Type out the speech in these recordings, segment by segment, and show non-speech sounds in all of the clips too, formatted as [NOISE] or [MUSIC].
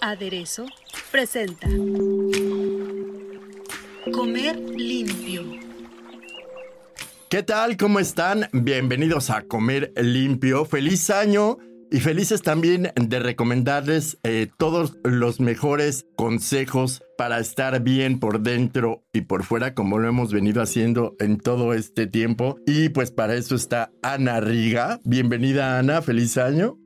Aderezo presenta Comer limpio. ¿Qué tal? ¿Cómo están? Bienvenidos a Comer Limpio. Feliz año y felices también de recomendarles eh, todos los mejores consejos para estar bien por dentro y por fuera, como lo hemos venido haciendo en todo este tiempo. Y pues para eso está Ana Riga. Bienvenida Ana, feliz año.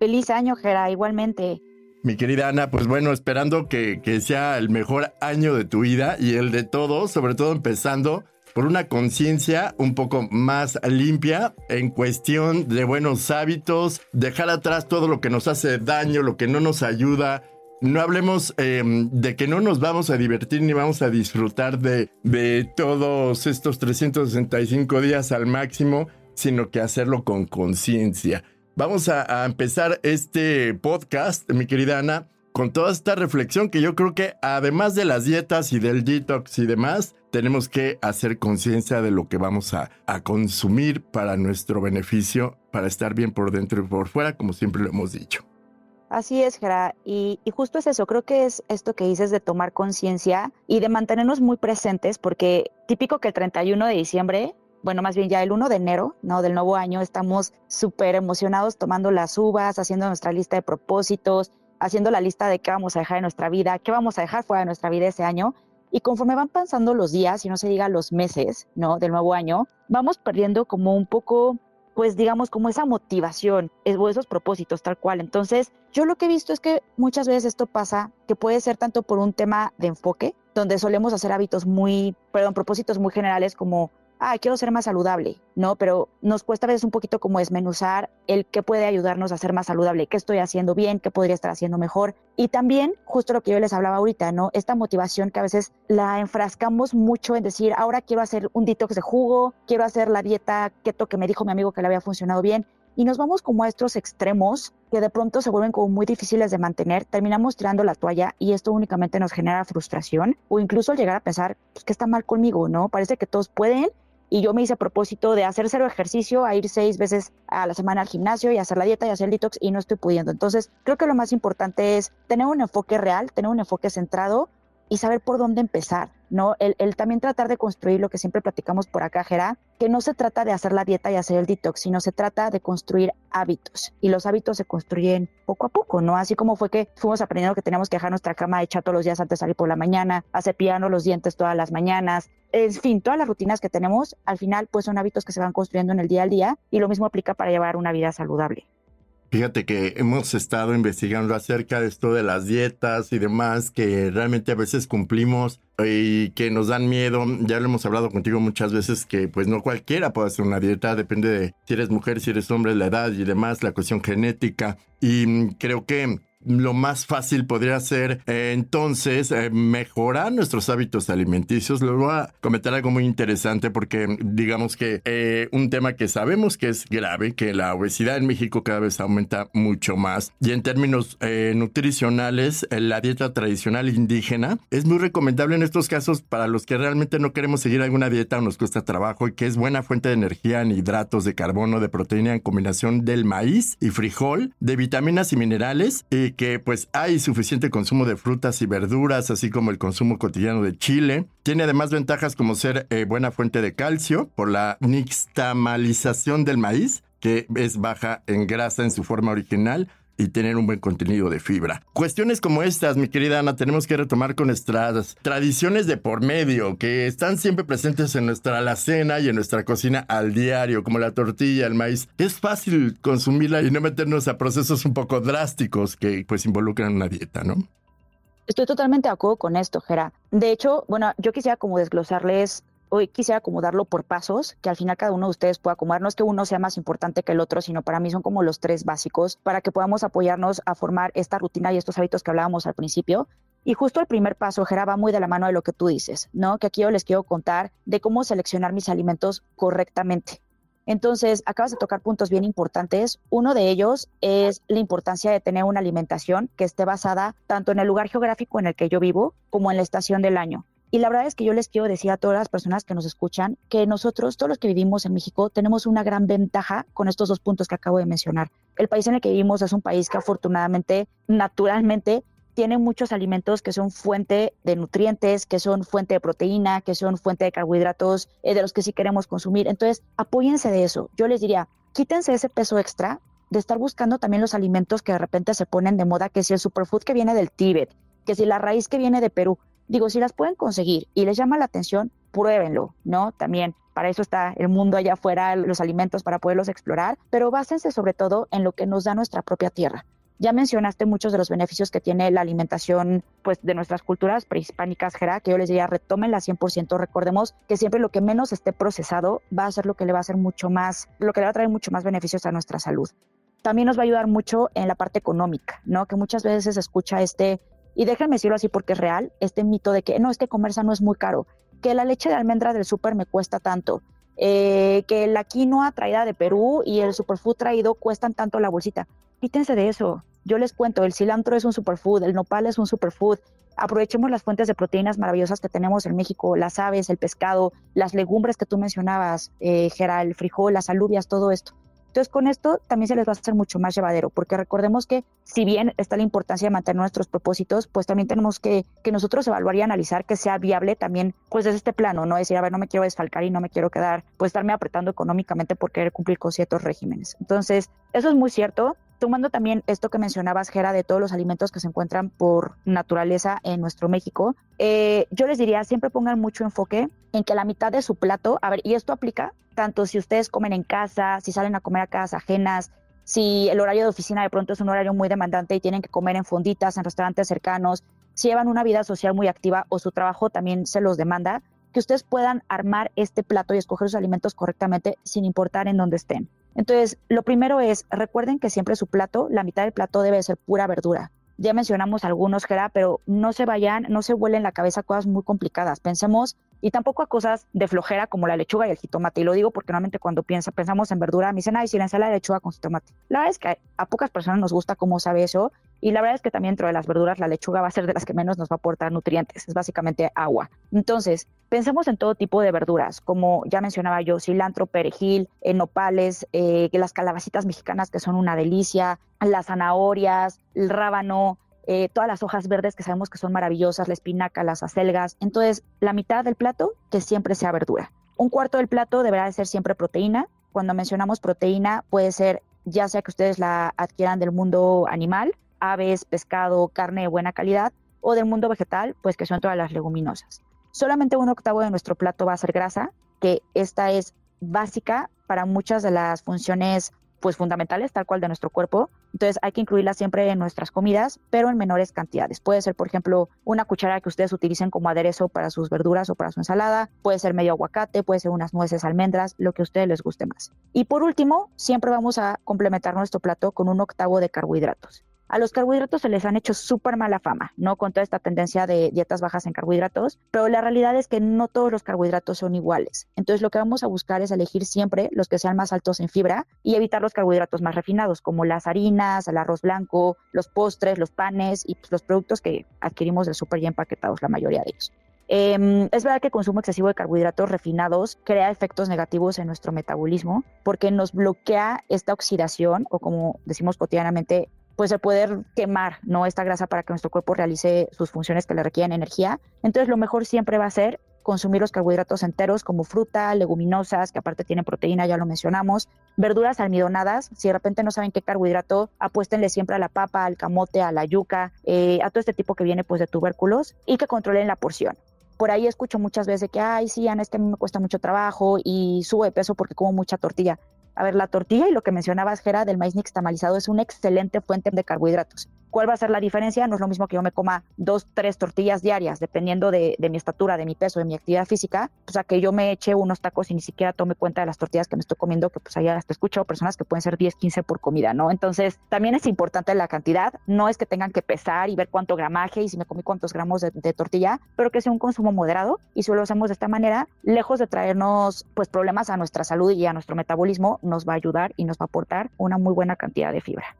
Feliz año, Gera, igualmente. Mi querida Ana, pues bueno, esperando que, que sea el mejor año de tu vida y el de todos, sobre todo empezando por una conciencia un poco más limpia en cuestión de buenos hábitos, dejar atrás todo lo que nos hace daño, lo que no nos ayuda. No hablemos em, de que no nos vamos a divertir ni vamos a disfrutar de, de todos estos 365 días al máximo, sino que hacerlo con conciencia. Vamos a, a empezar este podcast, mi querida Ana, con toda esta reflexión que yo creo que además de las dietas y del detox y demás, tenemos que hacer conciencia de lo que vamos a, consumir para nuestro beneficio, para estar bien por dentro y por fuera, como siempre lo hemos dicho. Así es, Gera, y, y justo es eso, creo que es esto que dices de tomar conciencia y de mantenernos muy presentes, porque típico que el 31 de diciembre bueno, más bien ya el 1 de enero, ¿no? Del nuevo año, estamos súper emocionados tomando las uvas, haciendo nuestra lista de propósitos, haciendo la lista de qué vamos a dejar en nuestra vida, qué vamos a dejar fuera de nuestra vida ese año. Y conforme van pasando los días, y no se diga los meses, ¿no? Del nuevo año, vamos perdiendo como un poco, pues digamos, como esa motivación, esos propósitos tal cual. Entonces, yo lo que he visto es que muchas veces esto pasa, que puede ser tanto por un tema de enfoque, donde solemos hacer hábitos muy, perdón, propósitos muy generales como ah, quiero ser más saludable, ¿no? Pero nos cuesta a veces un poquito como desmenuzar el qué puede ayudarnos a ser más saludable, qué estoy haciendo bien, qué podría estar haciendo mejor. Y también, justo lo que yo les hablaba ahorita, ¿no? Esta motivación que a veces la enfrascamos mucho en decir, ahora quiero hacer un detox de jugo, quiero hacer la dieta keto que me dijo mi amigo que le había funcionado bien. Y nos vamos como a estos extremos que de pronto se vuelven como muy difíciles de mantener, terminamos tirando la toalla y esto únicamente nos genera frustración o incluso llegar a pensar, pues, ¿qué está mal conmigo? ¿No? Parece que todos pueden y yo me hice a propósito de hacer cero ejercicio, a ir seis veces a la semana al gimnasio y hacer la dieta y hacer el detox y no estoy pudiendo. Entonces, creo que lo más importante es tener un enfoque real, tener un enfoque centrado y saber por dónde empezar, ¿no? El, el, también tratar de construir lo que siempre platicamos por acá, Jera, que no se trata de hacer la dieta y hacer el detox, sino se trata de construir hábitos. Y los hábitos se construyen poco a poco, ¿no? Así como fue que fuimos aprendiendo que teníamos que dejar nuestra cama hecha todos los días antes de salir por la mañana, a cepillarnos los dientes todas las mañanas, en fin, todas las rutinas que tenemos, al final, pues son hábitos que se van construyendo en el día al día y lo mismo aplica para llevar una vida saludable. Fíjate que hemos estado investigando acerca de esto de las dietas y demás que realmente a veces cumplimos y que nos dan miedo. Ya lo hemos hablado contigo muchas veces que pues no cualquiera puede hacer una dieta, depende de si eres mujer, si eres hombre, la edad y demás, la cuestión genética. Y creo que lo más fácil podría ser eh, entonces eh, mejorar nuestros hábitos alimenticios. Les voy a comentar algo muy interesante porque digamos que eh, un tema que sabemos que es grave, que la obesidad en México cada vez aumenta mucho más. Y en términos nutricionales, la dieta tradicional indígena es muy recomendable en estos casos para los que realmente no queremos seguir alguna dieta o nos cuesta trabajo y que es buena fuente de energía en hidratos de carbono, de proteína en combinación del maíz y frijol, de vitaminas y minerales y que pues hay suficiente consumo de frutas y verduras, así como el consumo cotidiano de chile. Tiene además ventajas como ser eh, buena fuente de calcio por la nixtamalización del maíz, que es baja en grasa en su forma original, y tener un buen contenido de fibra. Cuestiones como estas, mi querida Ana, tenemos que retomar con nuestras tradiciones de por medio, que están siempre presentes en nuestra alacena y en nuestra cocina al diario, como la tortilla, el maíz. Es fácil consumirla y no meternos a procesos un poco drásticos que pues involucran una dieta, ¿no? Estoy totalmente de acuerdo con esto, Gera. De hecho, bueno, yo quisiera como desglosarles hoy quisiera acomodarlo por pasos, que al final cada uno de ustedes pueda acomodar. No es que uno sea más importante que el otro, sino para mí son como los tres básicos para que podamos apoyarnos a formar esta rutina y estos hábitos que hablábamos al principio. Y justo el primer paso, Gera, va muy de la mano de lo que tú dices, ¿no? Que aquí yo les quiero contar de cómo seleccionar mis alimentos correctamente. Entonces, acabas de tocar puntos bien importantes. Uno de ellos es la importancia de tener una alimentación que esté basada tanto en el lugar geográfico en el que yo vivo como en la estación del año. Y la verdad es que yo les quiero decir a todas las personas que nos escuchan que nosotros, todos los que vivimos en México, tenemos una gran ventaja con estos dos puntos que acabo de mencionar. El país en el que vivimos es un país que afortunadamente, naturalmente, tiene muchos alimentos que son fuente de nutrientes, que son fuente de proteína, que son fuente de carbohidratos, eh, de los que sí queremos consumir. Entonces, apóyense de eso. Yo les diría, quítense ese peso extra de estar buscando también los alimentos que de repente se ponen de moda, que si el superfood que viene del Tíbet, que si la raíz que viene de Perú. Digo, si las pueden conseguir y les llama la atención, pruébenlo, ¿no? También para eso está el mundo allá afuera, los alimentos para poderlos explorar, pero básense sobre todo en lo que nos da nuestra propia tierra. Ya mencionaste muchos de los beneficios que tiene la alimentación pues, de nuestras culturas prehispánicas, Gera, que yo les diría, retómenla 100%. Recordemos que siempre lo que menos esté procesado va a ser lo que le va a hacer mucho más, lo que le va a traer mucho más beneficios a nuestra salud. También nos va a ayudar mucho en la parte económica, ¿no? Que muchas veces se escucha este, y déjenme decirlo así porque es real, este mito de que no, es que comer sano es muy caro, que la leche de almendra del súper me cuesta tanto, eh, que la quinoa traída de Perú y el superfood traído cuestan tanto la bolsita. Quítense de eso. Yo les cuento, el cilantro es un superfood, el nopal es un superfood. Aprovechemos las fuentes de proteínas maravillosas que tenemos en México, las aves, el pescado, las legumbres que tú mencionabas, eh, el frijol, las alubias, todo esto. Entonces, con esto también se les va a hacer mucho más llevadero, porque recordemos que si bien está la importancia de mantener nuestros propósitos, pues también tenemos que, que nosotros evaluar y analizar que sea viable también, pues desde este plano, ¿no? Decir, a ver, no me quiero desfalcar y no me quiero quedar, pues estarme apretando económicamente por querer cumplir con ciertos regímenes. Entonces, eso es muy cierto tomando también esto que mencionabas, Gera, de todos los alimentos que se encuentran por naturaleza en nuestro México, eh, yo les diría, siempre pongan mucho enfoque en que la mitad de su plato, a ver, y esto aplica tanto si ustedes comen en casa, si salen a comer a casas ajenas, si el horario de oficina de pronto es un horario muy demandante y tienen que comer en fonditas, en restaurantes cercanos, si llevan una vida social muy activa o su trabajo también se los demanda, que ustedes puedan armar este plato y escoger sus alimentos correctamente sin importar en dónde estén. Entonces, lo primero es, recuerden que siempre su plato, la mitad del plato debe ser pura verdura. Ya mencionamos algunos, Gera, pero no se vayan, no se vuelen la cabeza cosas muy complicadas. Pensemos, y tampoco a cosas de flojera como la lechuga y el jitomate. Y lo digo porque normalmente cuando piensa, pensamos en verdura, me dicen, ay, si la ensalada de lechuga con jitomate. La verdad es que a pocas personas nos gusta cómo sabe eso. Y la verdad es que también dentro de las verduras la lechuga va a ser de las que menos nos va a aportar nutrientes. Es básicamente agua. Entonces, pensemos en todo tipo de verduras, como ya mencionaba yo, cilantro, perejil, nopales, eh, las calabacitas mexicanas que son una delicia, las zanahorias, el rábano, eh, todas las hojas verdes que sabemos que son maravillosas, la espinaca, las acelgas. Entonces, la mitad del plato que siempre sea verdura. Un cuarto del plato deberá de ser siempre proteína. Cuando mencionamos proteína, puede ser ya sea que ustedes la adquieran del mundo animal, aves, pescado, carne de buena calidad, o del mundo vegetal, pues que son todas las leguminosas. Solamente un octavo de nuestro plato va a ser grasa, que esta es básica para muchas de las funciones pues fundamentales, tal cual de nuestro cuerpo. Entonces hay que incluirla siempre en nuestras comidas, pero en menores cantidades. Puede ser, por ejemplo, una cuchara que ustedes utilicen como aderezo para sus verduras o para su ensalada, puede ser medio aguacate, puede ser unas nueces, almendras, lo que a ustedes les guste más. Y por último, siempre vamos a complementar nuestro plato con un octavo de carbohidratos. A los carbohidratos se les han hecho súper mala fama, ¿no? Con toda esta tendencia de dietas bajas en carbohidratos, pero la realidad es que no todos los carbohidratos son iguales. Entonces lo que vamos a buscar es elegir siempre los que sean más altos en fibra y evitar los carbohidratos más refinados, como las harinas, el arroz blanco, los postres, los panes y pues, los productos que adquirimos del súper ya empaquetados, la mayoría de ellos. Em, es verdad que el consumo excesivo de carbohidratos refinados crea efectos negativos en nuestro metabolismo porque nos bloquea esta oxidación o como decimos cotidianamente pues el poder quemar no esta grasa para que nuestro cuerpo realice sus funciones que le requieren energía. Entonces lo mejor siempre va a ser consumir los carbohidratos enteros como fruta, leguminosas, que aparte tienen proteína, ya lo mencionamos, verduras almidonadas, si de repente no saben qué carbohidrato, apuéstenle siempre a la papa, al camote, a la yuca, eh, a todo este tipo que viene pues de tubérculos y que controlen la porción. Por ahí escucho muchas veces que, ay, sí, Ana, es a mí me cuesta mucho trabajo y subo de peso porque como mucha tortilla. A ver, la tortilla y lo que mencionabas, Gera, del maíz nixtamalizado es una excelente fuente de carbohidratos. ¿Cuál va a ser la diferencia? No es lo mismo que yo me coma dos, tres tortillas diarias, dependiendo de, mi estatura, de mi peso, de mi actividad física, o sea, que yo me eche unos tacos y ni siquiera tome cuenta de las tortillas que me estoy comiendo, que pues allá hasta escuchado personas que pueden ser 10, 15 por comida, ¿no? Entonces, también es importante la cantidad, no es que tengan que pesar y ver cuánto gramaje y si me comí cuántos gramos de, de tortilla, pero que sea un consumo moderado y si lo hacemos de esta manera, lejos de traernos pues problemas a nuestra salud y a nuestro metabolismo, nos va a ayudar y nos va a aportar una muy buena cantidad de fibra.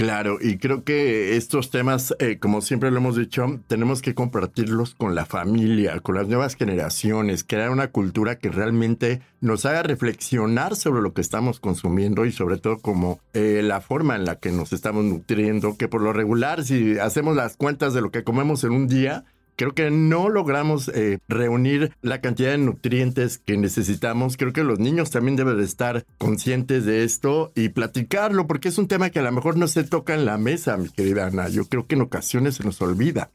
Claro, y creo que estos temas, eh, como siempre lo hemos dicho, tenemos que compartirlos con la familia, con las nuevas generaciones, crear una cultura que realmente nos haga reflexionar sobre lo que estamos consumiendo y sobre todo como eh, la forma en la que nos estamos nutriendo, que por lo regular, si hacemos las cuentas de lo que comemos en un día, creo que no logramos eh, reunir la cantidad de nutrientes que necesitamos. Creo que los niños también deben estar conscientes de esto y platicarlo, porque es un tema que a lo mejor no se toca en la mesa, mi querida Ana. Yo creo que en ocasiones se nos olvida.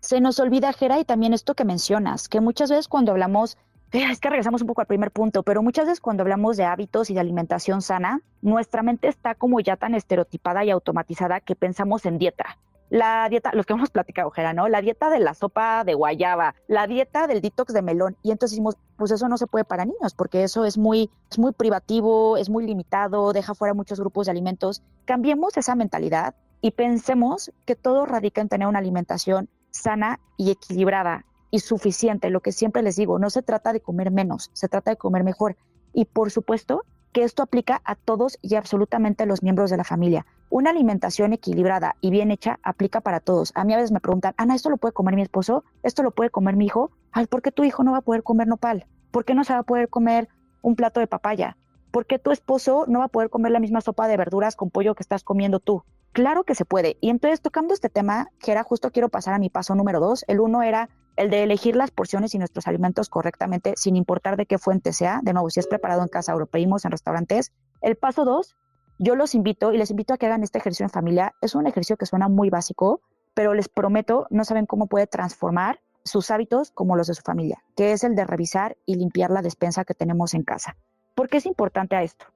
Se nos olvida, Jera, y también esto que mencionas, que muchas veces cuando hablamos eh, es que regresamos un poco al primer punto, pero muchas veces cuando hablamos de hábitos y de alimentación sana, nuestra mente está como ya tan estereotipada y automatizada que pensamos en dieta la dieta, los que hemos platicado, Jera, ¿no? La dieta de la sopa de guayaba, la dieta del detox de melón. Y entonces decimos, pues eso no se puede para niños, porque eso es muy, es muy privativo, es muy limitado, deja fuera muchos grupos de alimentos. Cambiemos esa mentalidad y pensemos que todo radica en tener una alimentación sana y equilibrada y suficiente. Lo que siempre les digo, no se trata de comer menos, se trata de comer mejor. Y por supuesto que esto aplica a todos y absolutamente a los miembros de la familia. Una alimentación equilibrada y bien hecha aplica para todos. A mí a veces me preguntan, Ana, ¿esto lo puede comer mi esposo? ¿Esto lo puede comer mi hijo? Ay, ¿por qué tu hijo no va a poder comer nopal? ¿Por qué no se va a poder comer un plato de papaya? ¿Por qué tu esposo no va a poder comer la misma sopa de verduras con pollo que estás comiendo tú? Claro que se puede. Y entonces, tocando este tema, que era justo quiero pasar a mi paso número dos. El uno era el de elegir las porciones y nuestros alimentos correctamente, sin importar de qué fuente sea. De nuevo, si es preparado en casa o lo pedimos en restaurantes. El paso dos, yo los invito y les invito a que hagan este ejercicio en familia. Es un ejercicio que suena muy básico, pero les prometo, no saben cómo puede transformar sus hábitos como los de su familia, que es el de revisar y limpiar la despensa que tenemos en casa. ¿Por qué es importante a esto?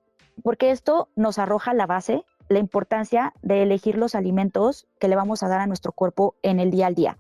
Porque esto nos arroja la base, la importancia de elegir los alimentos que le vamos a dar a nuestro cuerpo en el día al día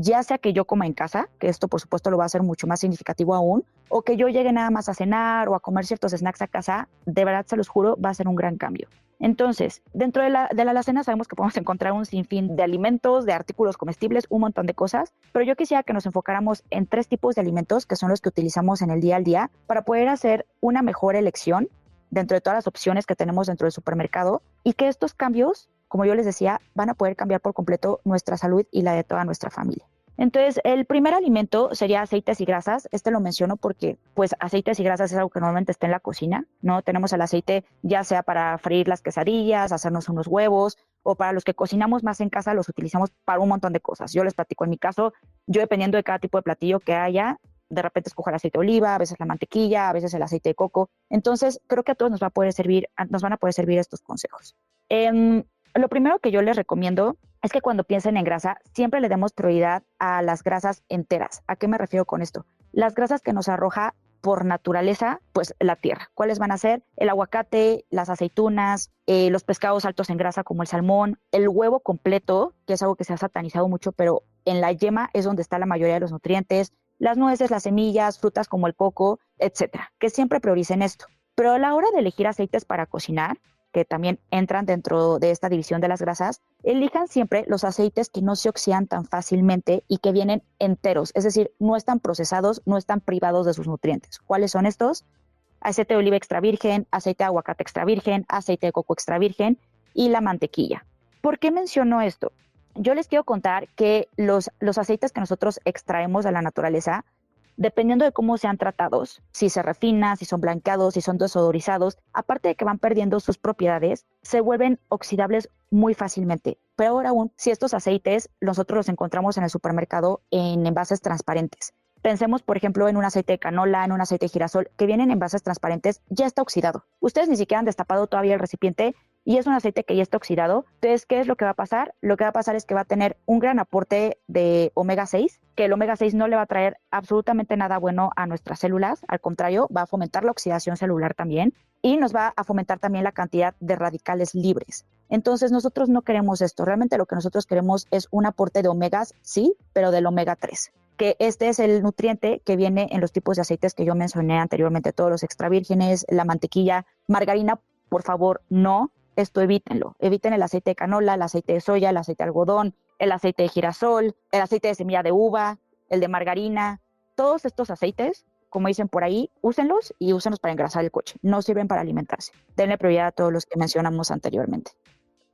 ya sea que yo coma en casa, que esto por supuesto lo va a hacer mucho más significativo aún, o que yo llegue nada más a cenar o a comer ciertos snacks a casa, de verdad se los juro, va a ser un gran cambio. Entonces, dentro de la, de la alacena sabemos que podemos [LAUGHS] encontrar un sinfín de alimentos, de artículos comestibles, un montón de cosas, pero yo quisiera que nos enfocáramos en tres tipos de alimentos que son los que utilizamos en el día al día para poder hacer una mejor elección dentro de todas las opciones que tenemos dentro del supermercado y que estos cambios como yo les decía, van a poder cambiar por completo nuestra salud y la de toda nuestra familia. Entonces, el primer alimento sería aceites y grasas. Este lo menciono porque, pues, aceites y grasas es algo que normalmente está en la cocina, ¿no? Tenemos el aceite ya sea para freír las quesadillas, hacernos unos huevos, o para los que cocinamos más en casa, los utilizamos para un montón de cosas. Yo les platico en mi caso, yo dependiendo de cada tipo de platillo que haya, de repente escojo el aceite de oliva, a veces la mantequilla, a veces el aceite de coco. Entonces, creo que a todos nos va a poder servir, nos van a poder servir estos consejos. Eh, lo primero que yo les recomiendo es que cuando piensen en grasa, siempre le demos prioridad a las grasas enteras. ¿A qué me refiero con esto? Las grasas que nos arroja por naturaleza, pues la tierra. ¿Cuáles van a ser? El aguacate, las aceitunas, eh, los pescados altos en grasa como el salmón, el huevo completo, que es algo que se ha satanizado mucho, pero en la yema es donde está la mayoría de los nutrientes, las nueces, las semillas, frutas como el coco, etcétera. Que siempre prioricen esto. Pero a la hora de elegir aceites para cocinar, que también entran dentro de esta división de las grasas, elijan siempre los aceites que no se oxidan tan fácilmente y que vienen enteros, es decir, no están procesados, no están privados de sus nutrientes. ¿Cuáles son estos? Aceite de oliva extra virgen, aceite de aguacate extra virgen, aceite de coco extra virgen y la mantequilla. ¿Por qué menciono esto? Yo les quiero contar que los, los aceites que nosotros extraemos de la naturaleza dependiendo de cómo sean tratados, si se refina, si son blanqueados, si son desodorizados, aparte de que van perdiendo sus propiedades, se vuelven oxidables muy fácilmente. Pero aún, si estos aceites nosotros los encontramos en el supermercado en envases transparentes. Pensemos, por ejemplo, en un aceite de canola, en un aceite de girasol, que vienen en envases transparentes, ya está oxidado. Ustedes ni siquiera han destapado todavía el recipiente y es un aceite que ya está oxidado. Entonces, ¿qué es lo que va a pasar? Lo que va a pasar es que va a tener un gran aporte de omega 6, que el omega 6 no le va a traer absolutamente nada bueno a nuestras células, al contrario, va a fomentar la oxidación celular también y nos va a fomentar también la cantidad de radicales libres. Entonces nosotros no queremos esto, realmente lo que nosotros queremos es un aporte de omegas, sí, pero del omega 3 que este es el nutriente que viene en los tipos de aceites que yo mencioné anteriormente, todos los extra vírgenes, la mantequilla, margarina, por favor, no, esto evítenlo. Eviten el aceite de canola, el aceite de soya, el aceite de algodón, el aceite de girasol, el aceite de semilla de uva, el de margarina. Todos estos aceites, como dicen por ahí, úsenlos y úsenlos para engrasar el coche. No sirven para alimentarse. Denle prioridad a todos los que mencionamos anteriormente.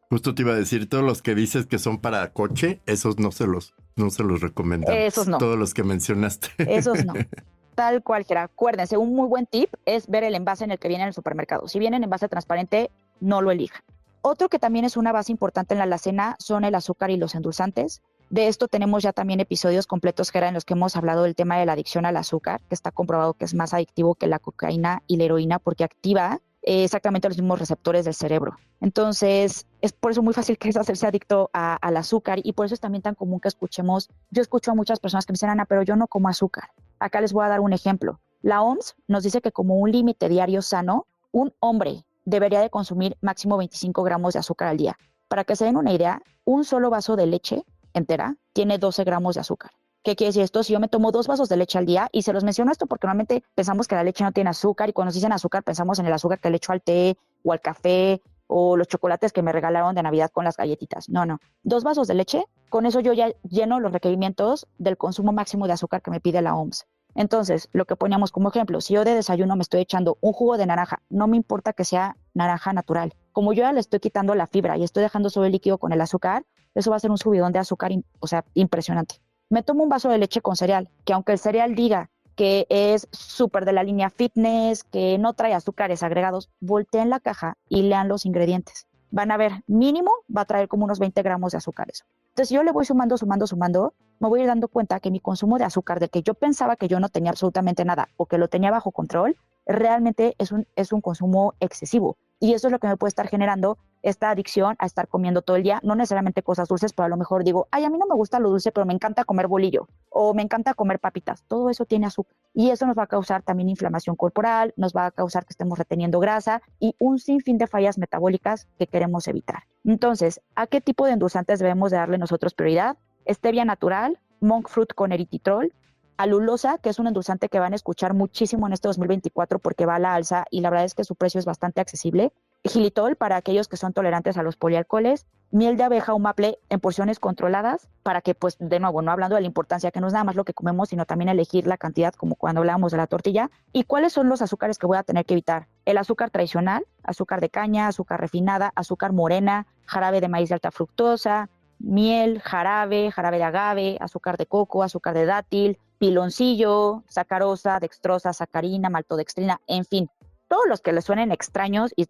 Justo te iba a decir, todos los que dices que son para coche, esos no se los, no se los recomendamos. Esos no. Todos los que mencionaste. Esos no. [LAUGHS] Tal cual, que Acuérdense, un muy buen tip es ver el envase en el que viene en el supermercado. Si viene en envase transparente, no lo elija. Otro que también es una base importante en la alacena son el azúcar y los endulzantes. De esto tenemos ya también episodios completos, que en los que hemos hablado del tema de la adicción al azúcar, que está comprobado que es más adictivo que la cocaína y la heroína porque activa eh, exactamente los mismos receptores del cerebro. Entonces, es por eso muy fácil que es hacerse adicto al azúcar y por eso es también tan común que escuchemos, yo escucho a muchas personas que me dicen, Ana, pero yo no como azúcar. Acá les voy a dar un ejemplo. La OMS nos dice que como un límite diario sano, un hombre debería de consumir máximo 25 gramos de azúcar al día. Para que se den una idea, un solo vaso de leche entera tiene 12 gramos de azúcar. ¿Qué quiere decir esto? Si yo me tomo dos vasos de leche al día, y se los menciono esto porque normalmente pensamos que la leche no tiene azúcar, y cuando nos dicen azúcar pensamos en el azúcar que le echo al té o al café o los chocolates que me regalaron de Navidad con las galletitas. No, no. Dos vasos de leche, con eso yo ya lleno los requerimientos del consumo máximo de azúcar que me pide la OMS. Entonces, lo que poníamos como ejemplo, si yo de desayuno me estoy echando un jugo de naranja, no me importa que sea naranja natural. Como yo ya le estoy quitando la fibra y estoy dejando solo el líquido con el azúcar, eso va a ser un subidón de azúcar, o sea, impresionante. Me tomo un vaso de leche con cereal, que aunque el cereal diga que es súper de la línea fitness, que no trae azúcares agregados, volteen la caja y lean los ingredientes. Van a ver, mínimo va a traer como unos 20 gramos de azúcares. Entonces yo le voy sumando, sumando, sumando, me voy a ir dando cuenta que mi consumo de azúcar, del que yo pensaba que yo no tenía absolutamente nada o que lo tenía bajo control, realmente es un, es un consumo excesivo. Y eso es lo que me puede estar generando esta adicción a estar comiendo todo el día, no necesariamente cosas dulces, pero a lo mejor digo, ay, a mí no me gusta lo dulce, pero me encanta comer bolillo o me encanta comer papitas. Todo eso tiene azúcar y eso nos va a causar también inflamación corporal, nos va a causar que estemos reteniendo grasa y un sinfín de fallas metabólicas que queremos evitar. Entonces, ¿a qué tipo de endulzantes debemos de darle nosotros prioridad? Stevia natural, monk fruit con eritritol, alulosa, que es un endulzante que van a escuchar muchísimo en este 2024 porque va a la alza y la verdad es que su precio es bastante accesible gilitol para aquellos que son tolerantes a los polialcoholes, miel de abeja o maple en porciones controladas para que, pues, de nuevo, no hablando de la importancia que no es nada más lo que comemos, sino también elegir la cantidad, como cuando hablábamos de la tortilla. ¿Y cuáles son los azúcares que voy a tener que evitar? El azúcar tradicional, azúcar de caña, azúcar refinada, azúcar morena, jarabe de maíz de alta fructosa, miel, jarabe, jarabe de agave, azúcar de coco, azúcar de dátil, piloncillo, sacarosa, dextrosa, sacarina, maltodextrina, en fin, todos los que les suenen extraños y,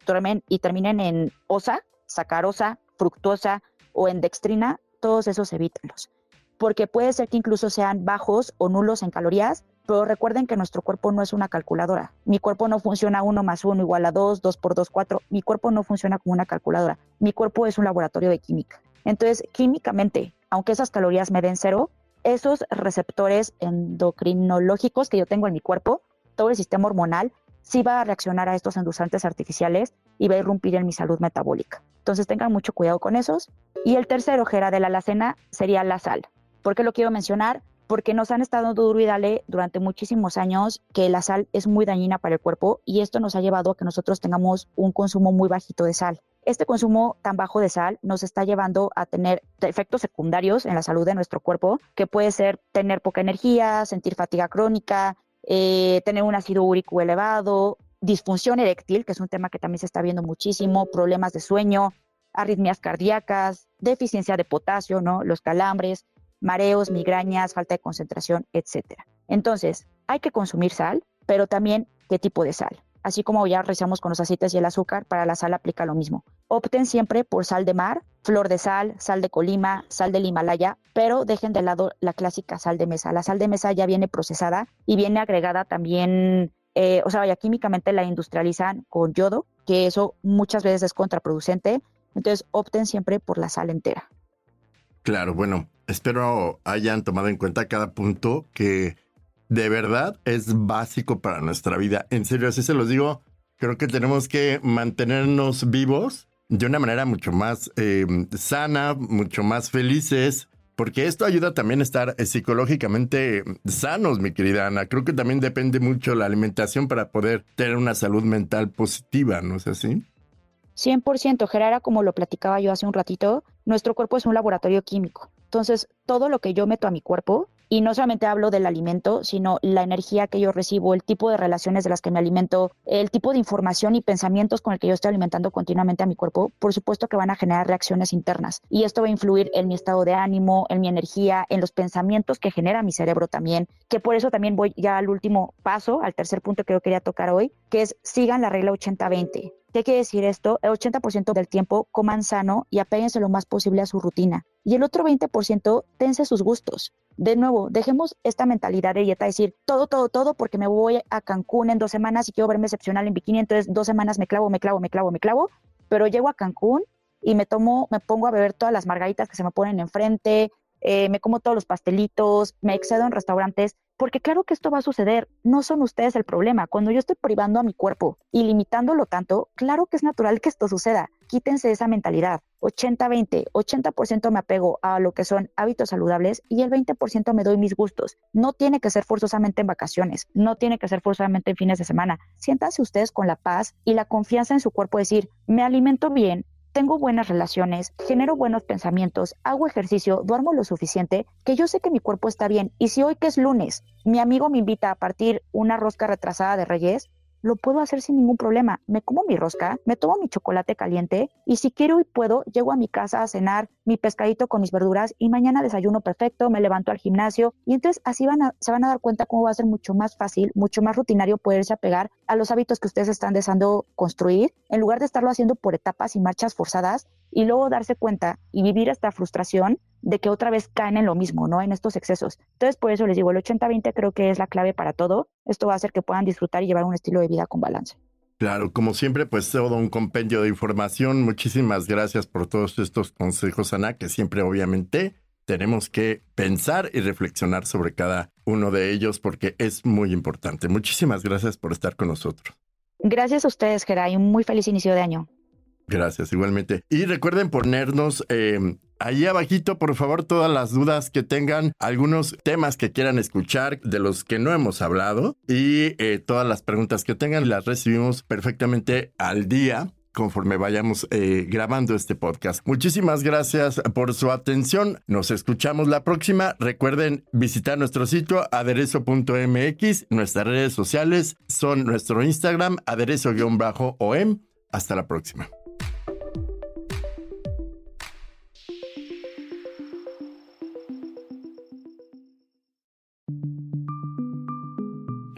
terminen en osa, sacarosa, fructosa o en dextrina, todos esos evítenlos. Porque puede ser que incluso sean bajos o nulos en calorías, pero recuerden que nuestro cuerpo no es una calculadora. Mi cuerpo no funciona 1 más 1 igual a 2, 2 por 2, 4. Mi cuerpo no funciona como una calculadora. Mi cuerpo es un laboratorio de química. Entonces, químicamente, aunque esas calorías me den cero, esos receptores endocrinológicos que yo tengo en mi cuerpo, todo el sistema hormonal, sí va a reaccionar a estos endulzantes artificiales y va a irrumpir en mi salud metabólica. Entonces tengan mucho cuidado con esos. Y el tercero, Gera, de la alacena sería la sal. ¿Por qué lo quiero mencionar? Porque nos han estado duro y dale durante muchísimos años que la sal es muy dañina para el cuerpo y esto nos ha llevado a que nosotros tengamos un consumo muy bajito de sal. Este consumo tan bajo de sal nos está llevando a tener efectos secundarios en la salud de nuestro cuerpo, que puede ser tener poca energía, sentir fatiga crónica, eh, tener un ácido úrico elevado, disfunción eréctil, que es un tema que también se está viendo muchísimo, problemas de sueño, arritmias cardíacas, deficiencia de potasio, ¿no? Los calambres, mareos, migrañas, falta de concentración, etcétera. Entonces, hay que consumir sal, pero también qué tipo de sal. Así como ya realizamos con los aceites y el azúcar, para la sal aplica lo mismo. Opten siempre por sal de mar, flor de sal, sal de Colima, sal del Himalaya, pero dejen de lado la clásica sal de mesa. La sal de mesa ya viene procesada y viene agregada también, eh, o sea, ya químicamente la industrializan con yodo, que eso muchas veces es contraproducente. Entonces, opten siempre por la sal entera. Claro, bueno, espero hayan tomado en cuenta cada punto que de verdad es básico para nuestra vida. En serio, así se los digo. Creo que tenemos que mantenernos vivos de una manera mucho más eh, sana, mucho más felices, porque esto ayuda también a estar eh, psicológicamente sanos, mi querida Ana. Creo que también depende mucho la alimentación para poder tener una salud mental positiva, ¿no es así? 100%, Gerara, como lo platicaba yo hace un ratito, nuestro cuerpo es un laboratorio químico. Entonces, todo lo que yo meto a mi cuerpo, y no solamente hablo del alimento, sino la energía que yo recibo, el tipo de relaciones de las que me alimento, el tipo de información y pensamientos con el que yo estoy alimentando continuamente a mi cuerpo, por supuesto que van a generar reacciones internas. Y esto va a influir en mi estado de ánimo, en mi energía, en los pensamientos que genera mi cerebro también, que por eso también voy ya al último paso, al tercer punto que yo quería tocar hoy, que es sigan la regla 80-20. ¿Qué quiere decir esto? El 80% del tiempo coman sano y apéguense lo más posible a su rutina. Y el otro 20% tense sus gustos. De nuevo, dejemos esta mentalidad de dieta, decir todo, todo, todo, porque me voy a Cancún en dos semanas y quiero verme excepcional en bikini, entonces dos semanas me clavo, me clavo, me clavo, me clavo, pero llego a Cancún y me tomo, me pongo a beber todas las margaritas que se me ponen enfrente, eh, me como todos los pastelitos, me excedo en restaurantes, porque claro que esto va a suceder, no son ustedes el problema. Cuando yo estoy privando a mi cuerpo y limitándolo tanto, claro que es natural que esto suceda. Quítense esa mentalidad. 80-20, 80%, me apego a lo que son hábitos saludables y el 20% me doy mis gustos. No tiene que ser forzosamente en vacaciones, no tiene que ser forzosamente en fines de semana. Siéntanse ustedes con la paz y la confianza en su cuerpo, decir, me alimento bien, tengo buenas relaciones, genero buenos pensamientos, hago ejercicio, duermo lo suficiente, que yo sé que mi cuerpo está bien. Y si hoy que es lunes, mi amigo me invita a partir una rosca retrasada de Reyes, lo puedo hacer sin ningún problema. Me como mi rosca, me tomo mi chocolate caliente y si quiero y puedo, llego a mi casa a cenar mi pescadito con mis verduras y mañana desayuno perfecto, me levanto al gimnasio y entonces así van a, se van a dar cuenta cómo va a ser mucho más fácil, mucho más rutinario poderse apegar a los hábitos que ustedes están deseando construir en lugar de estarlo haciendo por etapas y marchas forzadas y luego darse cuenta y vivir esta frustración de que otra vez caen en lo mismo, ¿no? En estos excesos. Entonces, por eso les digo, el 80-20 creo que es la clave para todo. Esto va a hacer que puedan disfrutar y llevar un estilo de vida con balance. Claro, como siempre, pues todo un compendio de información. Muchísimas gracias por todos estos consejos, Ana, que siempre obviamente tenemos que pensar y reflexionar sobre cada uno de ellos porque es muy importante. Muchísimas gracias por estar con nosotros. Gracias a ustedes, Geray. Un muy feliz inicio de año. Gracias, igualmente. Y recuerden ponernos eh, ahí abajito, por favor, todas las dudas que tengan, algunos temas que quieran escuchar de los que no hemos hablado y eh, todas las preguntas que tengan las recibimos perfectamente al día conforme vayamos eh, grabando este podcast. Muchísimas gracias por su atención. Nos escuchamos la próxima. Recuerden visitar nuestro sitio aderezo.mx. Nuestras redes sociales son nuestro Instagram aderezo-om. Hasta la próxima.